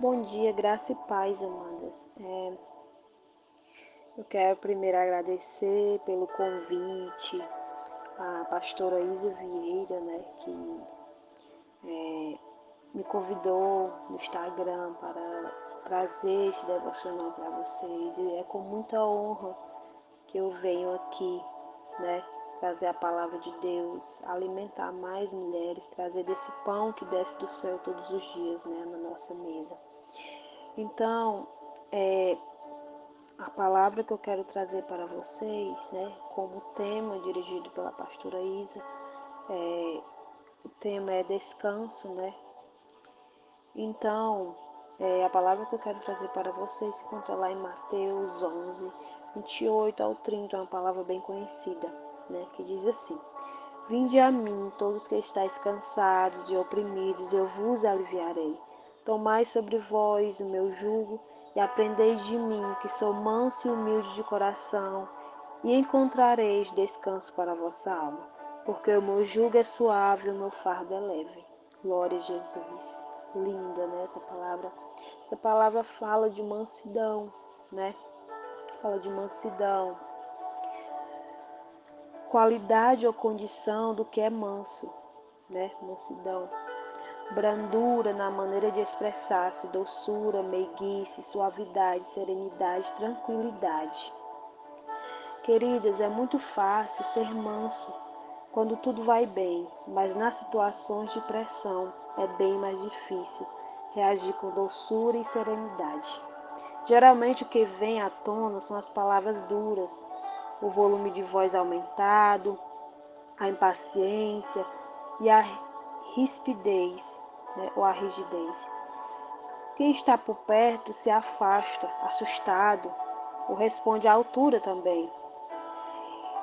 Bom dia, graça e paz, amadas. É, eu quero primeiro agradecer pelo convite à pastora Isa Vieira, né, que é, me convidou no Instagram para trazer esse devocional para vocês. E é com muita honra que eu venho aqui, né, trazer a palavra de Deus, alimentar mais mulheres, trazer desse pão que desce do céu todos os dias, né, na nossa mesa. Então, é, a palavra que eu quero trazer para vocês, né, como tema dirigido pela pastora Isa, é, o tema é descanso, né? Então, é, a palavra que eu quero trazer para vocês se encontra lá em Mateus 11, 28 ao 30, é uma palavra bem conhecida, né, que diz assim: Vinde a mim, todos que estáis cansados e oprimidos, eu vos aliviarei. Tomai sobre vós o meu jugo e aprendei de mim, que sou manso e humilde de coração, e encontrareis descanso para a vossa alma, porque o meu jugo é suave e o meu fardo é leve. Glória a Jesus. Linda, né? Essa palavra. Essa palavra fala de mansidão, né? Fala de mansidão. Qualidade ou condição do que é manso, né? Mansidão brandura na maneira de expressar-se, doçura, meiguice, suavidade, serenidade, tranquilidade. Queridas, é muito fácil ser manso quando tudo vai bem, mas nas situações de pressão é bem mais difícil reagir com doçura e serenidade. Geralmente o que vem à tona são as palavras duras, o volume de voz aumentado, a impaciência e a rispidez né, ou a rigidez. Quem está por perto se afasta, assustado, ou responde à altura também.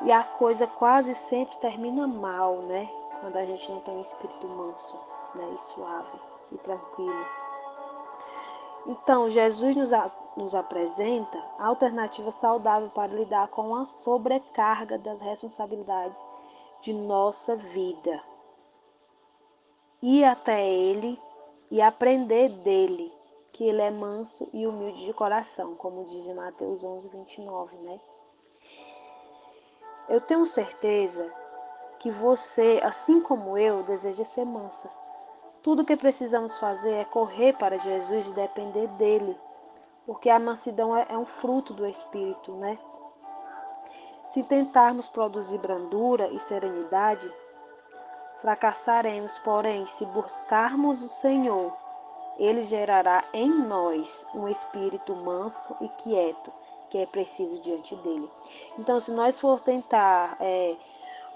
E a coisa quase sempre termina mal, né? Quando a gente não tem um espírito manso, né? E suave e tranquilo. Então, Jesus nos, a, nos apresenta a alternativa saudável para lidar com a sobrecarga das responsabilidades de nossa vida ir até ele e aprender dele, que ele é manso e humilde de coração, como diz em Mateus 11, 29, né? Eu tenho certeza que você, assim como eu, deseja ser mansa. Tudo que precisamos fazer é correr para Jesus e depender dele, porque a mansidão é, é um fruto do Espírito, né? Se tentarmos produzir brandura e serenidade, Fracassaremos, porém, se buscarmos o Senhor. Ele gerará em nós um espírito manso e quieto, que é preciso diante dele. Então, se nós for tentar é,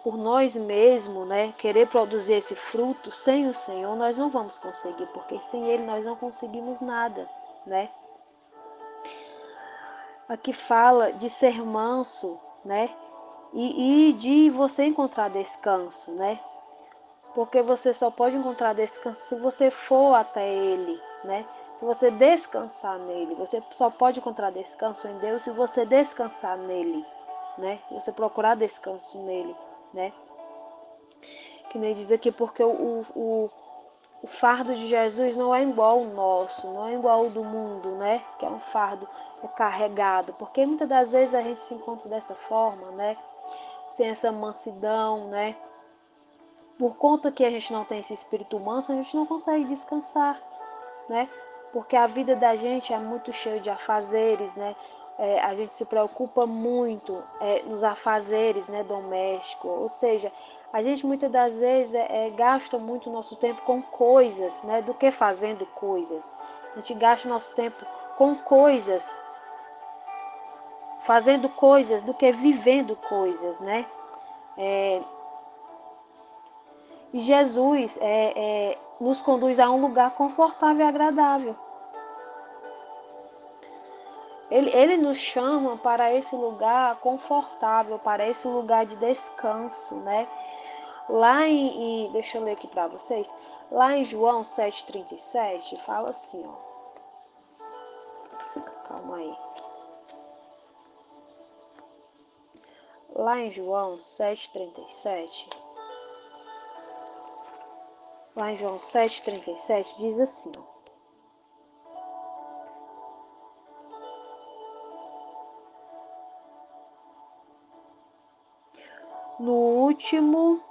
por nós mesmos, né, querer produzir esse fruto sem o Senhor, nós não vamos conseguir, porque sem Ele nós não conseguimos nada, né? Aqui fala de ser manso, né? E, e de você encontrar descanso, né? Porque você só pode encontrar descanso se você for até Ele, né? Se você descansar nele, você só pode encontrar descanso em Deus se você descansar nele, né? Se você procurar descanso nele, né? Que nem diz aqui, porque o, o, o fardo de Jesus não é igual ao nosso, não é igual ao do mundo, né? Que é um fardo carregado, porque muitas das vezes a gente se encontra dessa forma, né? Sem essa mansidão, né? Por conta que a gente não tem esse espírito manso, a gente não consegue descansar, né? Porque a vida da gente é muito cheia de afazeres, né? É, a gente se preocupa muito é, nos afazeres né, domésticos, ou seja, a gente muitas das vezes é, é, gasta muito nosso tempo com coisas, né, do que fazendo coisas. A gente gasta nosso tempo com coisas, fazendo coisas, do que vivendo coisas, né? Jesus é, é, nos conduz a um lugar confortável e agradável. Ele, ele nos chama para esse lugar confortável, para esse lugar de descanso, né? Lá em, em deixa eu ler aqui para vocês, lá em João 7,37, fala assim, ó. Calma aí. Lá em João 7,37, Lá em João 7,37 diz assim: No último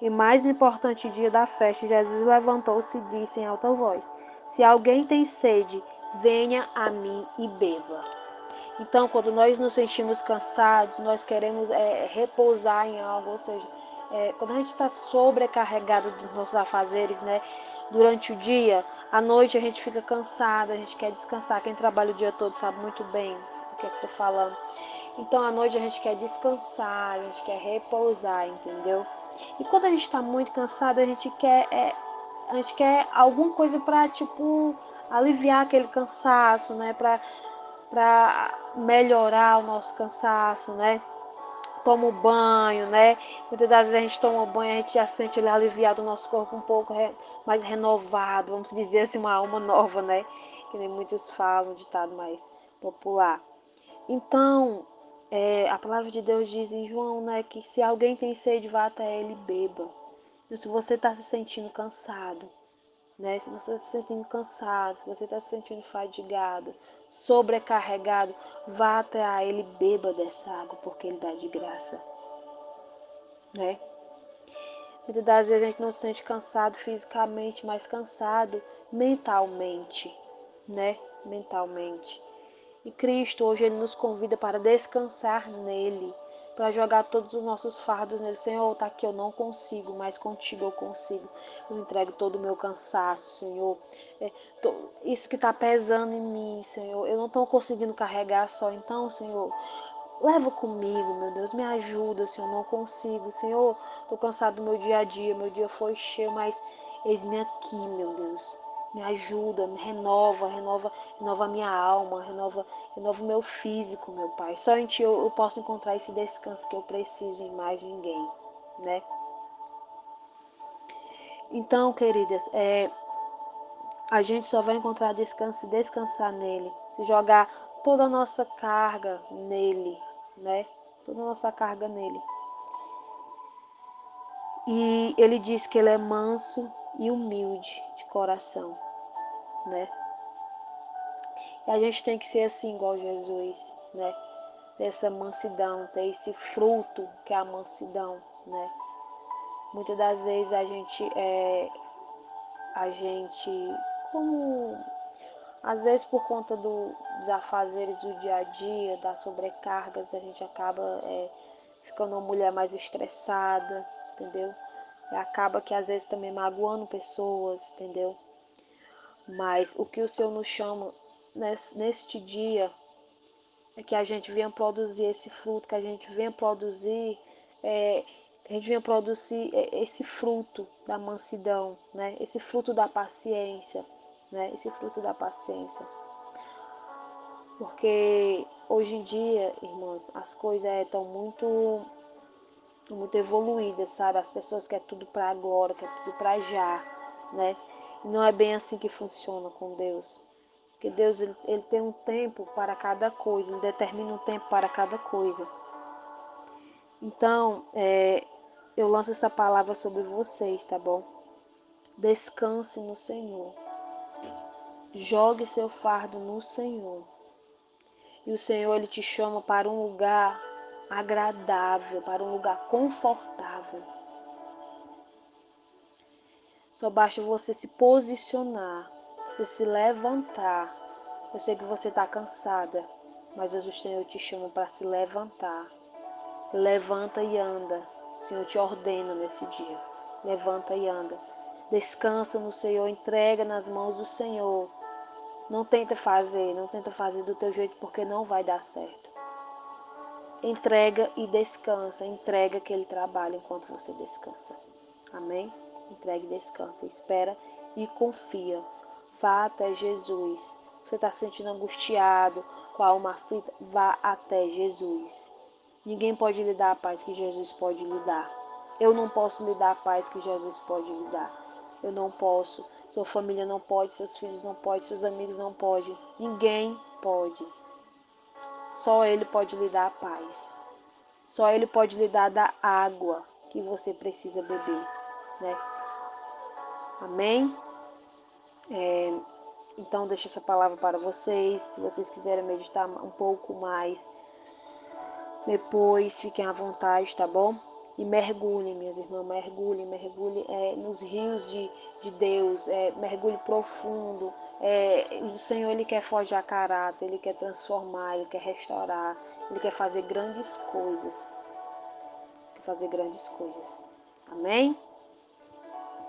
e mais importante dia da festa, Jesus levantou-se e disse em alta voz: Se alguém tem sede, venha a mim e beba. Então, quando nós nos sentimos cansados, nós queremos é, repousar em algo, ou seja, é, quando a gente está sobrecarregado dos nossos afazeres, né? Durante o dia, à noite a gente fica cansado, a gente quer descansar. Quem trabalha o dia todo sabe muito bem o que é que tô falando. Então, à noite a gente quer descansar, a gente quer repousar, entendeu? E quando a gente está muito cansado, a gente quer, é, a gente quer alguma coisa para tipo aliviar aquele cansaço, né? Para para melhorar o nosso cansaço, né? Toma um banho, né? Muitas das vezes a gente toma um banho, a gente já sente ele aliviado, o nosso corpo um pouco mais renovado, vamos dizer assim, uma alma nova, né? Que nem muitos falam, ditado mais popular. Então, é, a palavra de Deus diz em João, né, que se alguém tem sede, vá até ele e beba. Então, se você está se sentindo cansado, né, se você está se sentindo cansado, se você está se sentindo fadigado, sobrecarregado, vá até a ele beba dessa água, porque ele dá de graça. Né? Muitas das vezes a gente não se sente cansado fisicamente, mas cansado mentalmente, né? Mentalmente. E Cristo hoje ele nos convida para descansar nele, para jogar todos os nossos fardos nele. Senhor, tá aqui eu não consigo, mas contigo eu consigo. Eu entrego todo o meu cansaço, Senhor. É, tô, isso que está pesando em mim, Senhor. Eu não estou conseguindo carregar só. Então, Senhor, leva comigo, meu Deus. Me ajuda, Senhor. Não consigo, Senhor. Estou cansado do meu dia a dia. Meu dia foi cheio, mas eis-me aqui, meu Deus me ajuda, me renova, renova, renova minha alma, renova, renova o meu físico, meu Pai. Só em Ti eu, eu posso encontrar esse descanso que eu preciso em mais ninguém, né? Então, queridas, é, a gente só vai encontrar descanso se descansar nele, se jogar toda a nossa carga nele, né? Toda a nossa carga nele. E ele diz que ele é manso e humilde de coração, né? E a gente tem que ser assim igual Jesus, né? Ter essa mansidão, ter esse fruto que é a mansidão, né? Muitas das vezes a gente é, a gente como às vezes por conta do, dos afazeres do dia a dia, das sobrecargas, a gente acaba é, ficando uma mulher mais estressada, entendeu? Acaba que às vezes também magoando pessoas, entendeu? Mas o que o Senhor nos chama neste dia é que a gente venha produzir esse fruto, que a gente venha produzir, é, a gente venha produzir é, esse fruto da mansidão, né? Esse fruto da paciência, né? Esse fruto da paciência. Porque hoje em dia, irmãos, as coisas estão muito muito evoluídas, sabe? As pessoas querem tudo para agora, querem tudo para já, né? Não é bem assim que funciona com Deus. Porque Deus ele, ele tem um tempo para cada coisa, ele determina um tempo para cada coisa. Então, é, eu lanço essa palavra sobre vocês, tá bom? Descanse no Senhor. Jogue seu fardo no Senhor. E o Senhor ele te chama para um lugar agradável, para um lugar confortável. Só basta você se posicionar, você se levantar. Eu sei que você está cansada, mas hoje o Senhor te chama para se levantar. Levanta e anda. O Senhor te ordena nesse dia. Levanta e anda. Descansa no Senhor, entrega nas mãos do Senhor. Não tenta fazer, não tenta fazer do teu jeito porque não vai dar certo. Entrega e descansa, entrega aquele trabalho enquanto você descansa. Amém? Entregue e descansa, espera e confia. Vá até Jesus. Você está se sentindo angustiado, com a alma aflita, vá até Jesus. Ninguém pode lhe dar a paz que Jesus pode lhe dar. Eu não posso lhe dar a paz que Jesus pode lhe dar. Eu não posso. Sua família não pode, seus filhos não podem, seus amigos não podem. Ninguém pode. Só Ele pode lhe dar a paz. Só Ele pode lhe dar da água que você precisa beber, né? Amém? É, então, deixo essa palavra para vocês. Se vocês quiserem meditar um pouco mais Depois fiquem à vontade, tá bom? E mergulhem, minhas irmãs, mergulhem, mergulhem é, nos rios de, de Deus, é, mergulhe profundo. É, o Senhor ele quer forjar caráter, ele quer transformar, ele quer restaurar, ele quer fazer grandes coisas. Fazer grandes coisas. Amém?